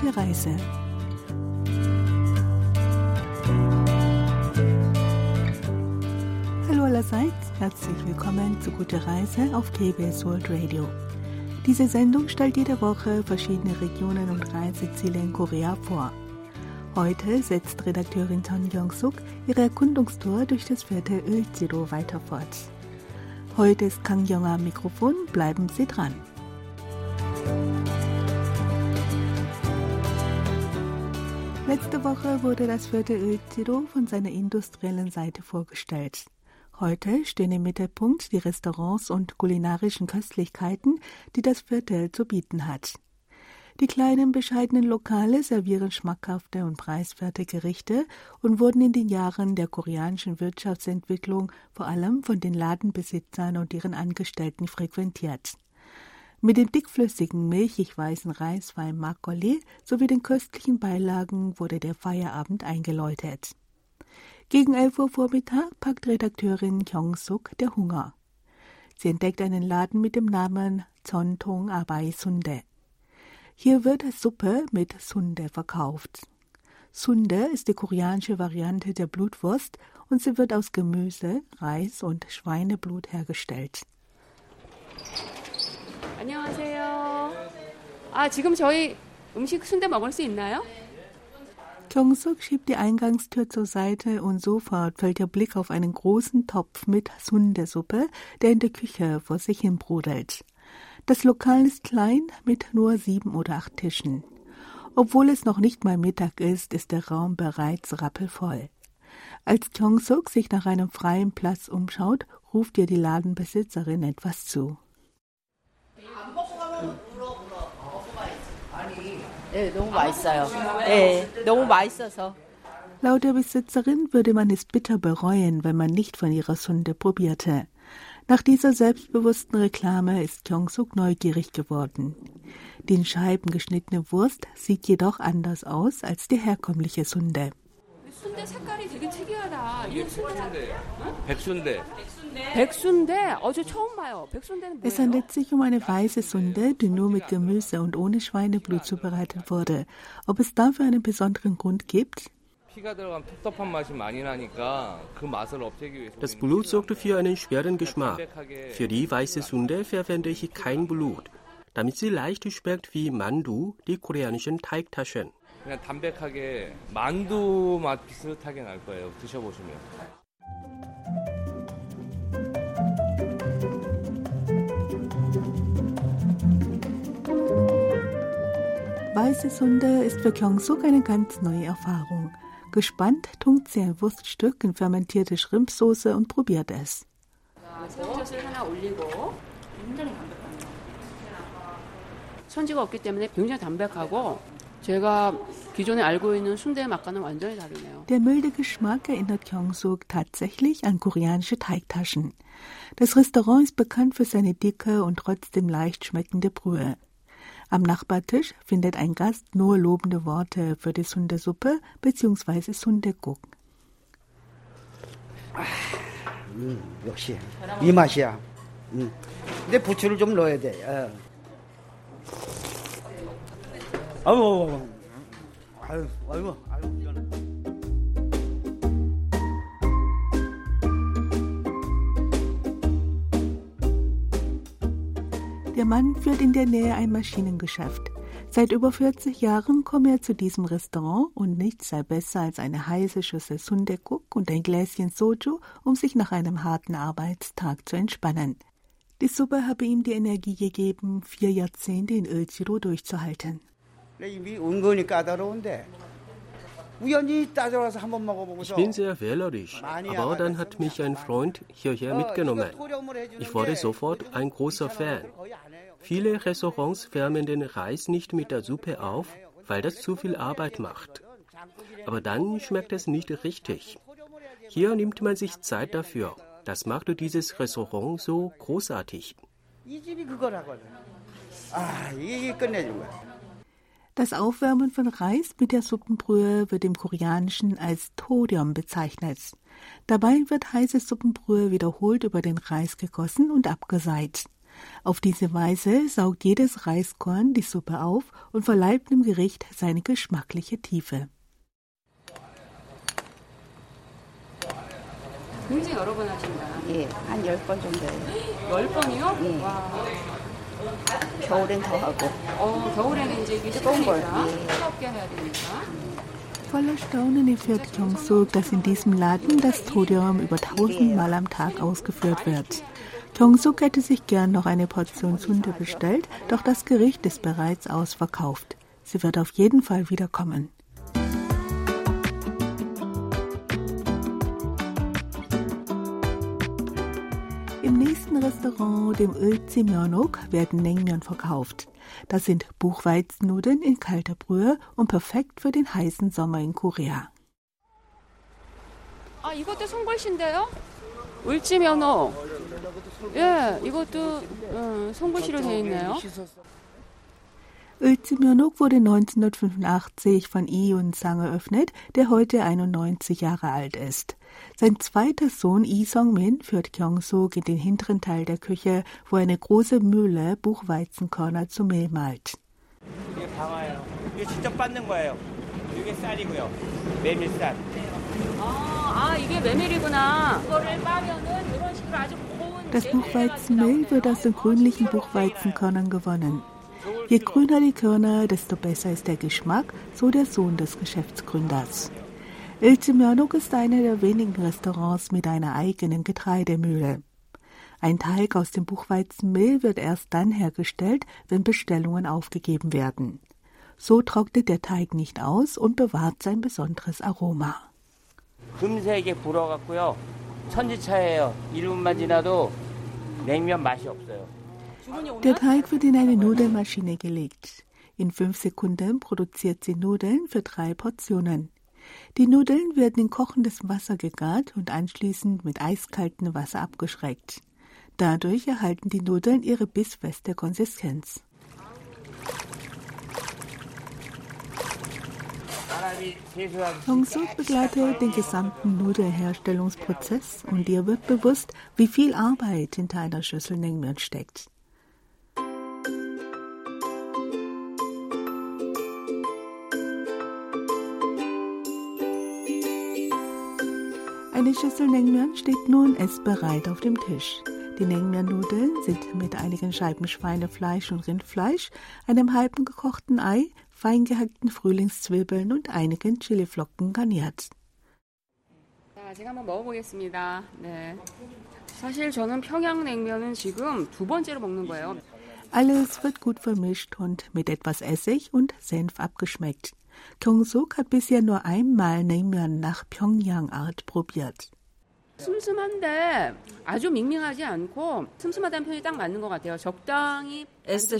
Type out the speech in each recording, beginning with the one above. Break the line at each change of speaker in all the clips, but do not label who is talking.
Gute Reise. Hallo allerseits, herzlich willkommen zu Gute Reise auf KBS World Radio. Diese Sendung stellt jede Woche verschiedene Regionen und Reiseziele in Korea vor. Heute setzt Redakteurin Ton Young-suk ihre Erkundungstour durch das Viertel Ölziro weiter fort. Heute ist Kang Yong am Mikrofon, bleiben Sie dran. Letzte Woche wurde das Viertel Ölziro von seiner industriellen Seite vorgestellt. Heute stehen im Mittelpunkt die Restaurants und kulinarischen Köstlichkeiten, die das Viertel zu bieten hat. Die kleinen bescheidenen Lokale servieren schmackhafte und preiswerte Gerichte und wurden in den Jahren der koreanischen Wirtschaftsentwicklung vor allem von den Ladenbesitzern und ihren Angestellten frequentiert. Mit dem dickflüssigen, milchig weißen Reiswein Makgeolli sowie den köstlichen Beilagen wurde der Feierabend eingeläutet. Gegen 11 Uhr Vormittag packt Redakteurin Kyung-suk der Hunger. Sie entdeckt einen Laden mit dem Namen Zontong Abai Sunde. Hier wird Suppe mit Sunde verkauft. Sunde ist die koreanische Variante der Blutwurst und sie wird aus Gemüse, Reis und Schweineblut hergestellt.
안녕하세요. 아, 지금 저희 음식 순대 먹을 수 있나요?
Kyung-suk schiebt die Eingangstür zur Seite und sofort fällt ihr Blick auf einen großen Topf mit Sundesuppe, der in der Küche vor sich hin brodelt. Das Lokal ist klein mit nur sieben oder acht Tischen. Obwohl es noch nicht mal Mittag ist, ist der Raum bereits rappelvoll. Als Kyung-suk sich nach einem freien Platz umschaut, ruft ihr die Ladenbesitzerin etwas zu.
네, 너무 맛있어요. 네, 너무 맛있어서.
Laut der Besitzerin würde man es bitter bereuen, wenn man nicht von ihrer Sunde probierte. Nach dieser selbstbewussten Reklame ist Kyung-suk neugierig geworden. Die in Scheiben geschnittene Wurst sieht jedoch anders aus als die herkömmliche Sunde.
순대 색깔이 되게 특이하다. 이게 순대
백순대.
백순대? 어, 저 처음 봐요. 백순대는
Es
뭐예요?
handelt sich um eine weiße Sunde, die nur mit Gemüse und ohne Schweineblut zubereitet wurde. Ob es dafür einen besonderen Grund gibt?
피가 들어간 텁텁한 맛이 많이 나니까 그 맛을 없애기 위해서
Das Blut sorgte für einen schweren Geschmack. Für die weiße Sunde verwende ich kein Blut, damit sie leicht schmeckt wie Mandu, die koreanischen Teigtaschen.
그냥 담백하게 만두 맛 비슷하게 날 거예요. 드셔보시면.
Weiße Sunde ist für Kyung-suk eine ganz neue Erfahrung. Gespannt tunkt sie ein Wurststück in fermentierte Schrimpsoße und probiert es.
새 우젓을 하나 올리고 굉장히 담백합니다. 선지가 없기 때문에 굉장히 담백하고 제가 기존에 알고 있는 순대 맛과는 완전히 다르네요.
Der milde Geschmack erinnert Kyung-suk tatsächlich an koreanische Teigtaschen. Das Restaurant ist bekannt für seine dicke und trotzdem leicht schmeckende Brühe. Am Nachbartisch findet ein Gast nur lobende Worte für die Sundesuppe bzw. Sundeguk.
음, 역시 이 맛이야. 음. 근데 부추를 좀 넣어야 돼. 어. 아유, 아유, 아유, 아유, 미안해.
Der Mann führt in der Nähe ein Maschinengeschäft. Seit über 40 Jahren komme er zu diesem Restaurant und nichts sei besser als eine heiße Schüssel Sundekuk und ein Gläschen Soju, um sich nach einem harten Arbeitstag zu entspannen. Die Suppe habe ihm die Energie gegeben, vier Jahrzehnte in Ölziro durchzuhalten.
근데 이미 은근히 까다로운데 우연히 따져와서 한번
Ich
먹어보고서
bin sehr wählerisch, aber dann hat mich ein Freund hierher mitgenommen. Ich wurde sofort ein großer Fan. Viele Restaurants wärmen den Reis nicht mit der Suppe auf, weil das zu viel Arbeit macht. Aber dann schmeckt es nicht richtig. Hier nimmt man sich Zeit dafür. Das macht dieses Restaurant so großartig.
이 집이 그거라거든. 아, 이게 끝내준 거야.
Das Aufwärmen von Reis mit der Suppenbrühe wird im Koreanischen als Torium bezeichnet. Dabei wird heiße Suppenbrühe wiederholt über den Reis gegossen und abgeseit. Auf diese Weise saugt jedes Reiskorn die Suppe auf und verleiht dem Gericht seine geschmackliche Tiefe.
굉장히 여러 번 하신다.
예, 한 10번 정도예요.
열 번이요?
예.
와.
겨울엔 더 하고.
어, 겨울에는 이제 이게
뜨거운 걸,
식으니까
예.
뜨겁게 해야 되니까.
Voller Staunen erfährt Kyung-suk, dass in diesem Laden das Todium über tausendmal am Tag ausgeführt wird. Kyung-suk hätte sich gern noch eine Portion Sunde bestellt, doch das Gericht ist bereits ausverkauft. Sie wird auf jeden Fall wiederkommen. Restaurant, dem Ölzi Myeonok, werden Naengmyeon verkauft. Das sind Buchweizennudeln in kalter Brühe und perfekt für den heißen Sommer in Korea.
아, 이것도 송골신데요? 울지면허. 예, 이것도 어, 송골시로 되어 있네요.
Ölzi Myeonok wurde 1985 von Lee Yun-sang eröffnet, der heute 91 Jahre alt ist. Sein zweiter Sohn Yi Song-min führt Kyung-sook in den hinteren Teil der Küche, wo eine große Mühle Buchweizenkörner zu Mehl malt. Das Buchweizenmehl wird aus den grünlichen Buchweizenkörnern gewonnen. Je grüner die Körner, desto besser ist der Geschmack, so der Sohn des Geschäftsgründers. Ilzimyanuk ist einer der wenigen Restaurants mit einer eigenen Getreidemühle. Ein Teig aus dem Buchweizenmehl wird erst dann hergestellt, wenn Bestellungen aufgegeben werden. So trocknet der Teig nicht aus und bewahrt sein besonderes Aroma.
금세 이게 불어갖고요. 천지차예요. 1분만 지나도 냉면 맛이 없어요.
Der Teig wird in eine Nudelmaschine gelegt. In fünf Sekunden produziert sie Nudeln für drei Portionen. Die Nudeln werden in kochendes Wasser gegart und anschließend mit eiskaltem Wasser abgeschreckt. Dadurch erhalten die Nudeln ihre bissfeste Konsistenz. Songsud begleitet den gesamten Nudelherstellungsprozess und ihr wird bewusst, wie viel Arbeit hinter einer Schüssel Nengmyeon steckt. Eine Schüssel Naengmyeon steht nun essbereit auf dem Tisch. Die Naengmyeon-Nudeln sind mit einigen Scheiben Schweinefleisch und Rindfleisch, einem halben gekochten Ei, fein gehackten Frühlingszwiebeln und einigen Chiliflocken garniert.
자, 제가 한번 먹어보겠습니다. 네. 사실 저는 평양냉면은 지금 두 번째로 먹는 거예요.
Alles wird gut vermischt und mit etwas Essig und Senf abgeschmeckt. Kyung-suk hat bisher nur einmal Naengmyeon nach Pyongyang-Art probiert.
Es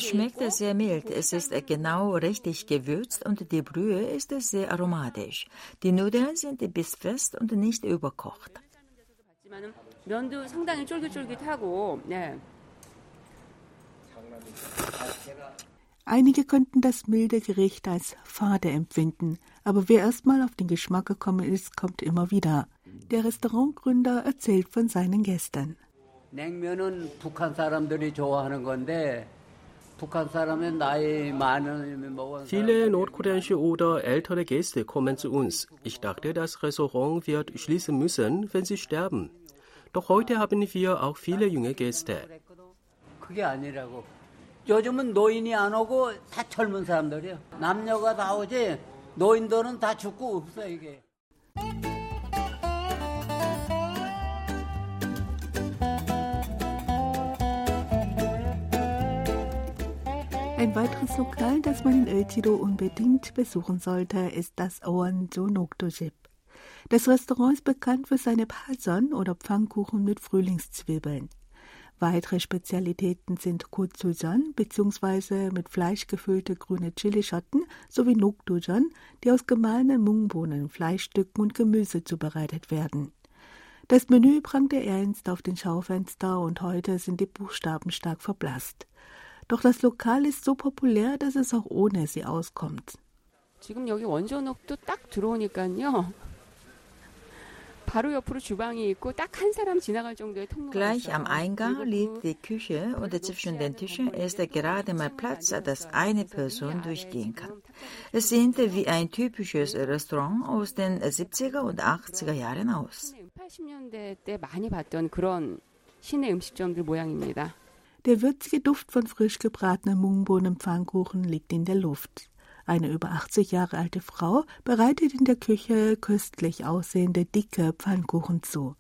schmeckt sehr mild, es ist genau richtig gewürzt und die Brühe ist sehr aromatisch. Die Nudeln sind bis fest und nicht überkocht.
Einige könnten das milde Gericht als fade empfinden, aber wer erstmal auf den Geschmack gekommen ist, kommt immer wieder. Der Restaurantgründer erzählt von seinen Gästen.
Viele nordkoreanische oder ältere Gäste kommen zu uns. Ich dachte, das Restaurant wird schließen müssen, wenn sie sterben. Doch heute haben wir auch viele junge Gäste.
그게 아니라고. 요즘은 노인이 안 오고 다 젊은 사람들이요. 남녀가 다 오지 노인들은 다 죽고 없어 이게.
Ein weiteres Lokal, das man in El-Tido unbedingt besuchen sollte, ist das Oanjo Nokdojip. Das Restaurant ist bekannt für seine Pason oder Pfannkuchen mit Frühlingszwiebeln. Weitere Spezialitäten sind Kotsujan bzw. mit Fleisch gefüllte grüne Chilischotten sowie Nokdujan, die aus gemahlenen Mungbohnen, Fleischstücken und Gemüse zubereitet werden. Das Menü prangte ernst auf den Schaufenster und heute sind die Buchstaben stark verblasst. Doch das Lokal ist so populär, dass es auch ohne sie auskommt.
지금 여기 원조녹도 딱 들어오니까요.
Gleich am Eingang liegt die Küche und zwischen den Tischen ist gerade mal Platz, dass eine Person durchgehen kann. Es sieht wie ein typisches Restaurant aus den 70er und 80er Jahren aus.
Der würzige Duft von frisch gebratenem Mungbohnen-Pfannkuchen liegt in der Luft. Eine über 80 Jahre alte Frau bereitet in der Küche köstlich aussehende dicke Pfannkuchen zu.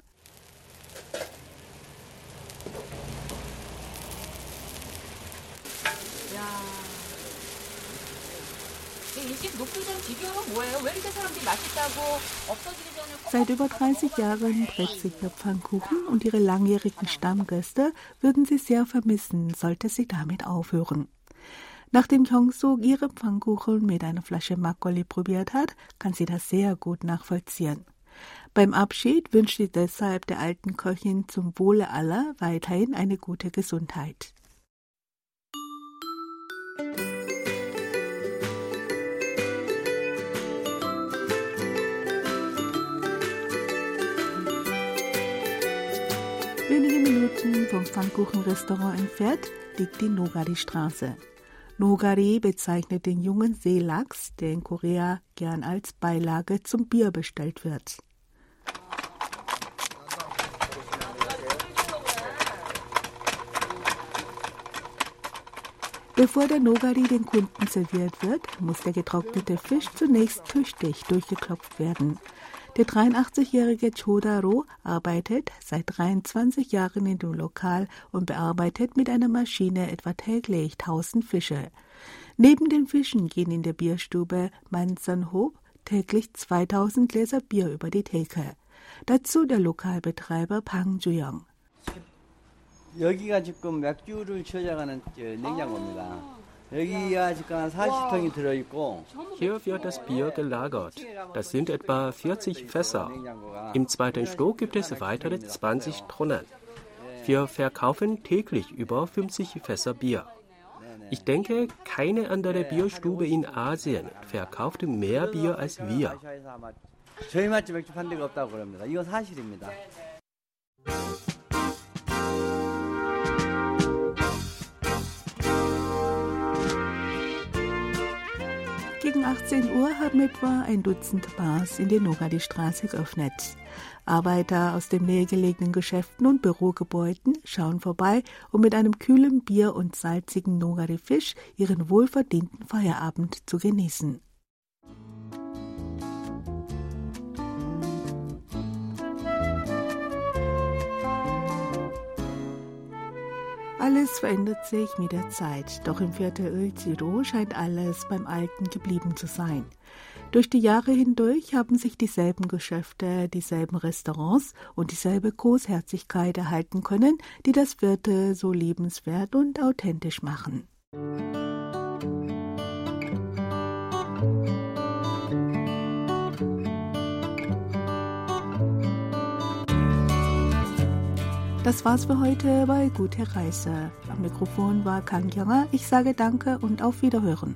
Seit über 30 Jahren prägt sich der Pfannkuchen und ihre langjährigen Stammgäste würden sie sehr vermissen, sollte sie damit aufhören. Nachdem Hyungsuk ihre Pfannkuchen mit einer Flasche Makgeolli probiert hat, kann sie das sehr gut nachvollziehen. Beim Abschied wünscht sie deshalb der alten Köchin zum Wohle aller weiterhin eine gute Gesundheit. Wenige Minuten vom Pfannkuchenrestaurant entfernt liegt die Nogari-Straße. Nogari bezeichnet den jungen Seelachs, der in Korea gern als Beilage zum Bier bestellt wird. Bevor der Nogari den Kunden serviert wird, muss der getrocknete Fisch zunächst tüchtig durchgeklopft werden. Der 83-jährige Chodaro arbeitet seit 23 Jahren in dem Lokal und bearbeitet mit einer Maschine etwa täglich 1000 Fische. Neben den Fischen gehen in der Bierstube Mansanhob täglich 2000 Gläser Bier über die Theke. Dazu der Lokalbetreiber Pang Juyong.
여기가 지금 맥주를 저장하는 냉장고입니다. Hier
wird das Bier gelagert. Das sind etwa 40 Fässer. Im zweiten Stock gibt es weitere 20 Tonnen. Wir verkaufen täglich über 50 Fässer Bier. Ich denke, keine andere Bierstube in Asien verkauft mehr Bier als wir. 저희 맛집 맥주 판 데가 없다고 그럽니다. 이건 사실입니다. Gegen 18 Uhr haben etwa ein Dutzend Bars in der Nogadi-Straße geöffnet. Arbeiter aus den nähergelegenen Geschäften und Bürogebäuden schauen vorbei, um mit einem kühlen Bier und salzigen Nogari-Fisch ihren wohlverdienten Feierabend zu genießen. Alles verändert sich mit der Zeit, doch im Viertel Ölziro scheint alles beim Alten geblieben zu sein. Durch die Jahre hindurch haben sich dieselben Geschäfte, dieselben Restaurants und dieselbe Großherzigkeit erhalten können, die das Viertel so liebenswert und authentisch machen. Das war's für heute bei Gute Reise. Am Mikrofon war Kang Younger. Ich sage Danke und auf Wiederhören.